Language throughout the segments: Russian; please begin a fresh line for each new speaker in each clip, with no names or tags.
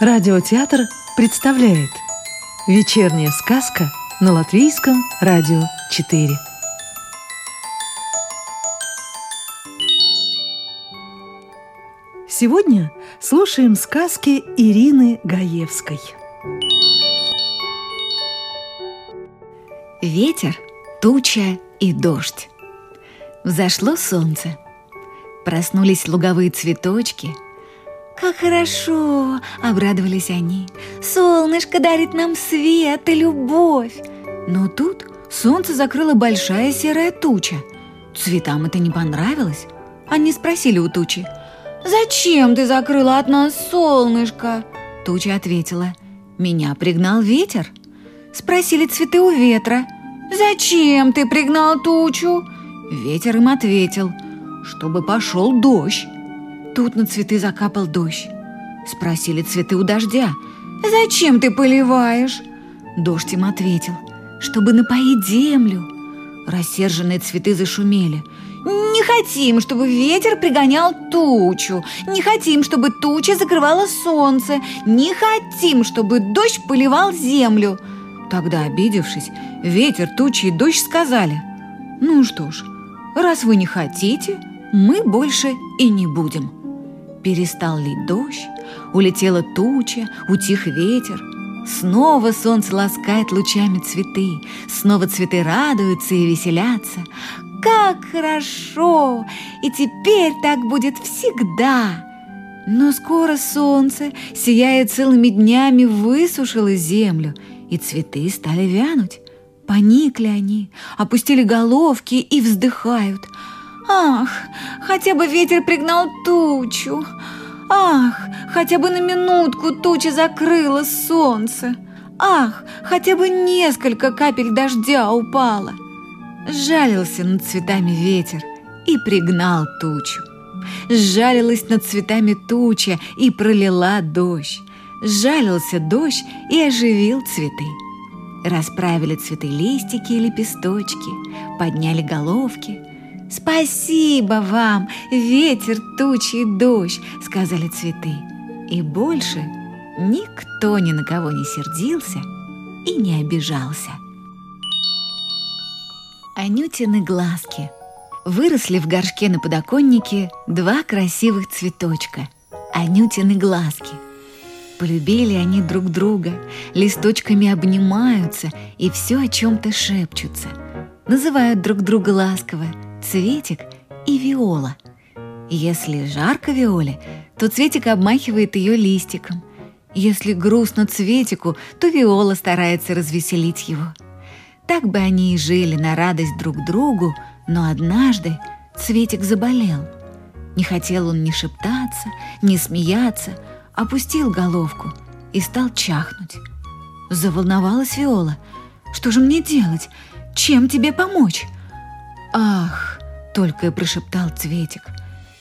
Радиотеатр представляет Вечерняя сказка на Латвийском радио 4 Сегодня слушаем сказки Ирины Гаевской.
Ветер, туча и дождь. Взошло солнце. Проснулись луговые цветочки – «Как хорошо!» – обрадовались они. «Солнышко дарит нам свет и любовь!» Но тут солнце закрыла большая серая туча. Цветам это не понравилось. Они спросили у тучи. «Зачем ты закрыла от нас солнышко?» Туча ответила. «Меня пригнал ветер». Спросили цветы у ветра. «Зачем ты пригнал тучу?» Ветер им ответил. «Чтобы пошел дождь». Тут на цветы закапал дождь. Спросили цветы у дождя. «Зачем ты поливаешь?» Дождь им ответил. «Чтобы напоить землю». Рассерженные цветы зашумели. «Не хотим, чтобы ветер пригонял тучу. Не хотим, чтобы туча закрывала солнце. Не хотим, чтобы дождь поливал землю». Тогда, обидевшись, ветер, тучи и дождь сказали. «Ну что ж, раз вы не хотите, мы больше и не будем». Перестал лить дождь, улетела туча, утих ветер. Снова солнце ласкает лучами цветы, снова цветы радуются и веселятся. Как хорошо! И теперь так будет всегда! Но скоро солнце, сияя целыми днями, высушило землю, и цветы стали вянуть. Поникли они, опустили головки и вздыхают – Ах, хотя бы ветер пригнал тучу. Ах, хотя бы на минутку туча закрыла солнце. Ах, хотя бы несколько капель дождя упало. Жалился над цветами ветер и пригнал тучу. Жалилась над цветами туча и пролила дождь. Жалился дождь и оживил цветы. Расправили цветы листики и лепесточки, подняли головки – «Спасибо вам, ветер, тучи и дождь!» — сказали цветы. И больше никто ни на кого не сердился и не обижался. Анютины глазки. Выросли в горшке на подоконнике два красивых цветочка. Анютины глазки. Полюбили они друг друга, листочками обнимаются и все о чем-то шепчутся. Называют друг друга ласково – Цветик и Виола. Если жарко Виоле, то Цветик обмахивает ее листиком. Если грустно Цветику, то Виола старается развеселить его. Так бы они и жили на радость друг другу, но однажды Цветик заболел. Не хотел он ни шептаться, ни смеяться, опустил головку и стал чахнуть. Заволновалась Виола. «Что же мне делать? Чем тебе помочь?» «Ах!» — только и прошептал Цветик.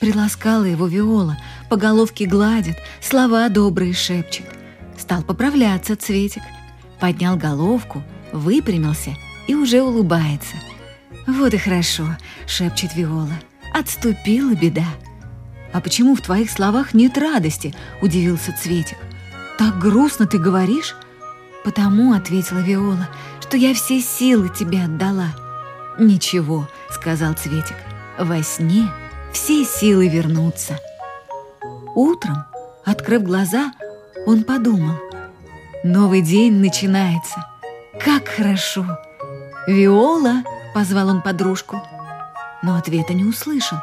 Приласкала его Виола, по головке гладит, слова добрые шепчет. Стал поправляться Цветик. Поднял головку, выпрямился и уже улыбается. «Вот и хорошо», — шепчет Виола. «Отступила беда». «А почему в твоих словах нет радости?» — удивился Цветик. «Так грустно ты говоришь?» «Потому», — ответила Виола, — «что я все силы тебе отдала». «Ничего», — сказал Цветик, — «во сне все силы вернутся». Утром, открыв глаза, он подумал, «Новый день начинается. Как хорошо!» «Виола!» — позвал он подружку, но ответа не услышал.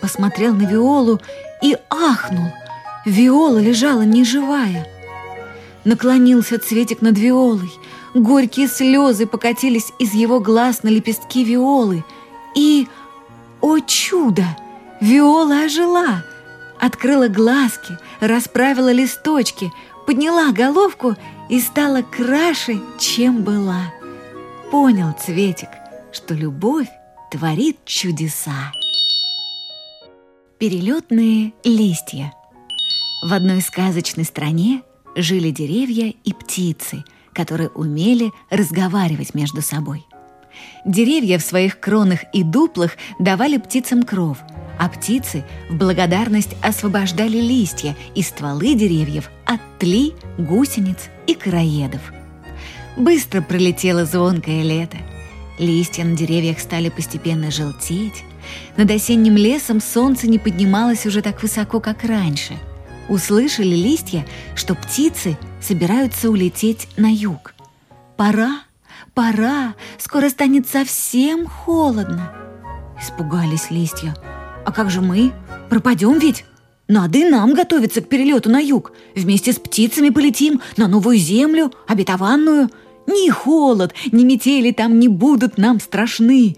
Посмотрел на Виолу и ахнул. Виола лежала неживая. Наклонился Цветик над Виолой — Горькие слезы покатились из его глаз на лепестки виолы. И, о чудо, виола ожила, открыла глазки, расправила листочки, подняла головку и стала краше, чем была. Понял Цветик, что любовь творит чудеса. Перелетные листья. В одной сказочной стране жили деревья и птицы – которые умели разговаривать между собой. Деревья в своих кронах и дуплах давали птицам кров, а птицы в благодарность освобождали листья и стволы деревьев от тли, гусениц и короедов. Быстро пролетело звонкое лето. Листья на деревьях стали постепенно желтеть. Над осенним лесом солнце не поднималось уже так высоко, как раньше. Услышали листья, что птицы собираются улететь на юг. Пора, пора, скоро станет совсем холодно. Испугались листья. А как же мы? Пропадем ведь? Надо и нам готовиться к перелету на юг. Вместе с птицами полетим на новую землю, обетованную. Ни холод, ни метели там не будут нам страшны.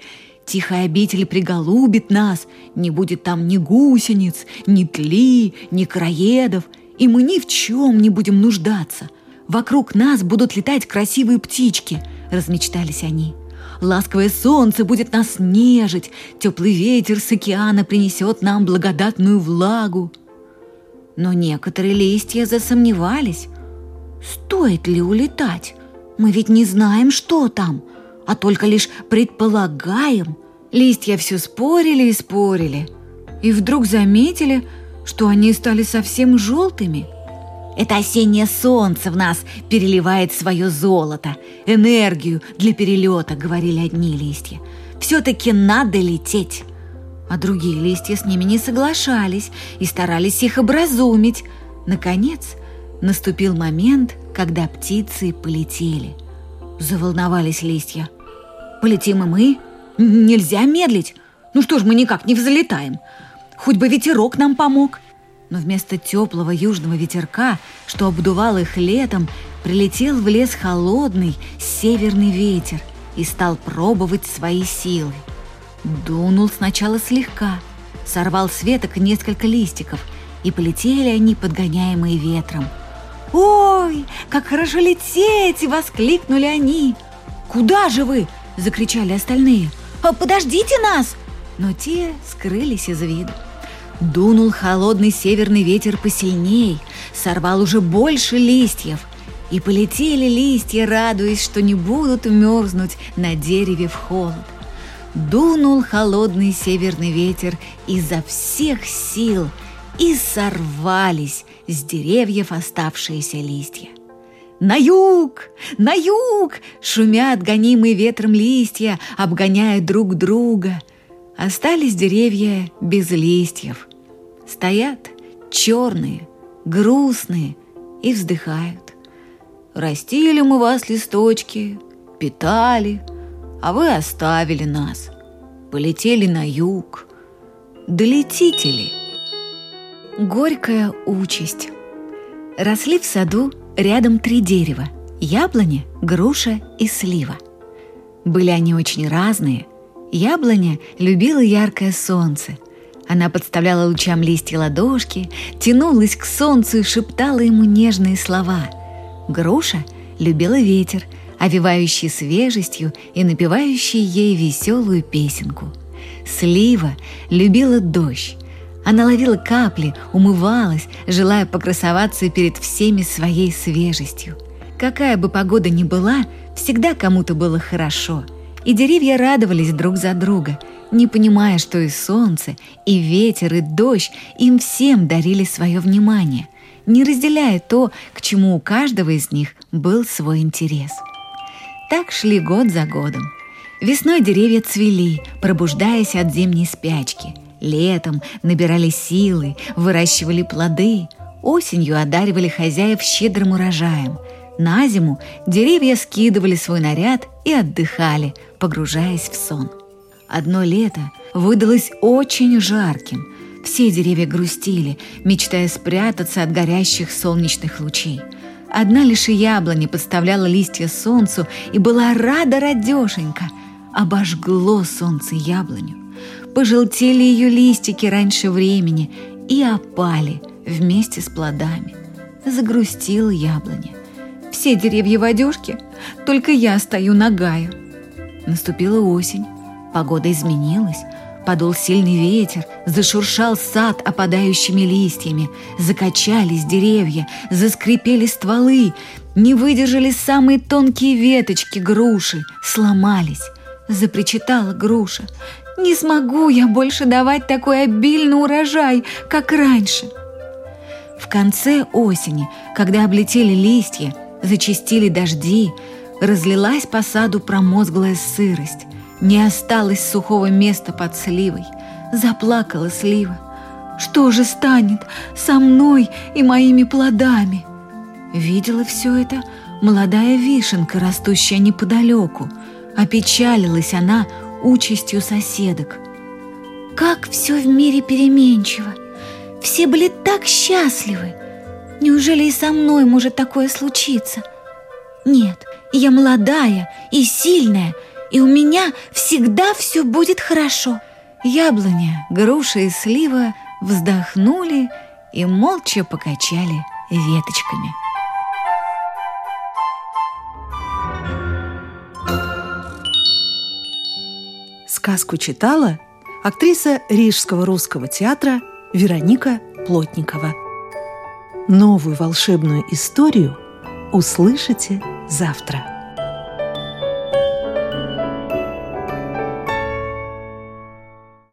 Тихая обитель приголубит нас, не будет там ни гусениц, ни тли, ни краедов, и мы ни в чем не будем нуждаться. Вокруг нас будут летать красивые птички, размечтались они. Ласковое солнце будет нас нежить, теплый ветер с океана принесет нам благодатную влагу. Но некоторые листья засомневались. Стоит ли улетать? Мы ведь не знаем, что там, а только лишь предполагаем. Листья все спорили и спорили, и вдруг заметили, что они стали совсем желтыми – это осеннее солнце в нас переливает свое золото, энергию для перелета, говорили одни листья. Все-таки надо лететь. А другие листья с ними не соглашались и старались их образумить. Наконец, наступил момент, когда птицы полетели. Заволновались листья. «Полетим и мы? Нельзя медлить. Ну что ж, мы никак не взлетаем. Хоть бы ветерок нам помог» но вместо теплого южного ветерка, что обдувал их летом, прилетел в лес холодный северный ветер и стал пробовать свои силы. Дунул сначала слегка, сорвал с веток несколько листиков, и полетели они, подгоняемые ветром. «Ой, как хорошо лететь!» — воскликнули они. «Куда же вы?» — закричали остальные. «А «Подождите нас!» Но те скрылись из виду. Дунул холодный северный ветер посильней, сорвал уже больше листьев, и полетели листья, радуясь, что не будут мерзнуть на дереве в холод. Дунул холодный северный ветер изо всех сил, и сорвались с деревьев оставшиеся листья. На юг! На юг! Шумят гонимые ветром листья, обгоняя друг друга. Остались деревья без листьев. Стоят черные, грустные и вздыхают. Растили мы вас, листочки, питали, а вы оставили нас. Полетели на юг. Долетите ли? Горькая участь. Росли в саду рядом три дерева – яблоня, груша и слива. Были они очень разные. Яблоня любила яркое солнце – она подставляла лучам листья ладошки, тянулась к солнцу и шептала ему нежные слова. Груша любила ветер, овивающий свежестью и напевающий ей веселую песенку. Слива любила дождь. Она ловила капли, умывалась, желая покрасоваться перед всеми своей свежестью. Какая бы погода ни была, всегда кому-то было хорошо, и деревья радовались друг за друга – не понимая, что и солнце, и ветер, и дождь им всем дарили свое внимание, не разделяя то, к чему у каждого из них был свой интерес. Так шли год за годом. Весной деревья цвели, пробуждаясь от зимней спячки. Летом набирали силы, выращивали плоды. Осенью одаривали хозяев щедрым урожаем. На зиму деревья скидывали свой наряд и отдыхали, погружаясь в сон. Одно лето выдалось очень жарким. Все деревья грустили, мечтая спрятаться от горящих солнечных лучей. Одна лишь яблоня подставляла листья солнцу и была рада радешенька. Обожгло солнце яблоню. Пожелтели ее листики раньше времени и опали вместе с плодами. Загрустила яблоня. Все деревья в одежке, только я стою нагая. Наступила осень. Погода изменилась, подул сильный ветер, зашуршал сад опадающими листьями, закачались деревья, заскрипели стволы, не выдержали самые тонкие веточки груши, сломались. Запричитала груша. Не смогу я больше давать такой обильный урожай, как раньше. В конце осени, когда облетели листья, зачистили дожди, разлилась по саду промозглая сырость, не осталось сухого места под сливой, заплакала слива. Что же станет со мной и моими плодами? Видела все это молодая вишенка, растущая неподалеку. Опечалилась она участью соседок. Как все в мире переменчиво! Все были так счастливы! Неужели и со мной может такое случиться? Нет, я молодая и сильная, и у меня всегда все будет хорошо. Яблоня, груша и слива вздохнули и молча покачали веточками.
Сказку читала актриса Рижского русского театра Вероника Плотникова. Новую волшебную историю услышите завтра.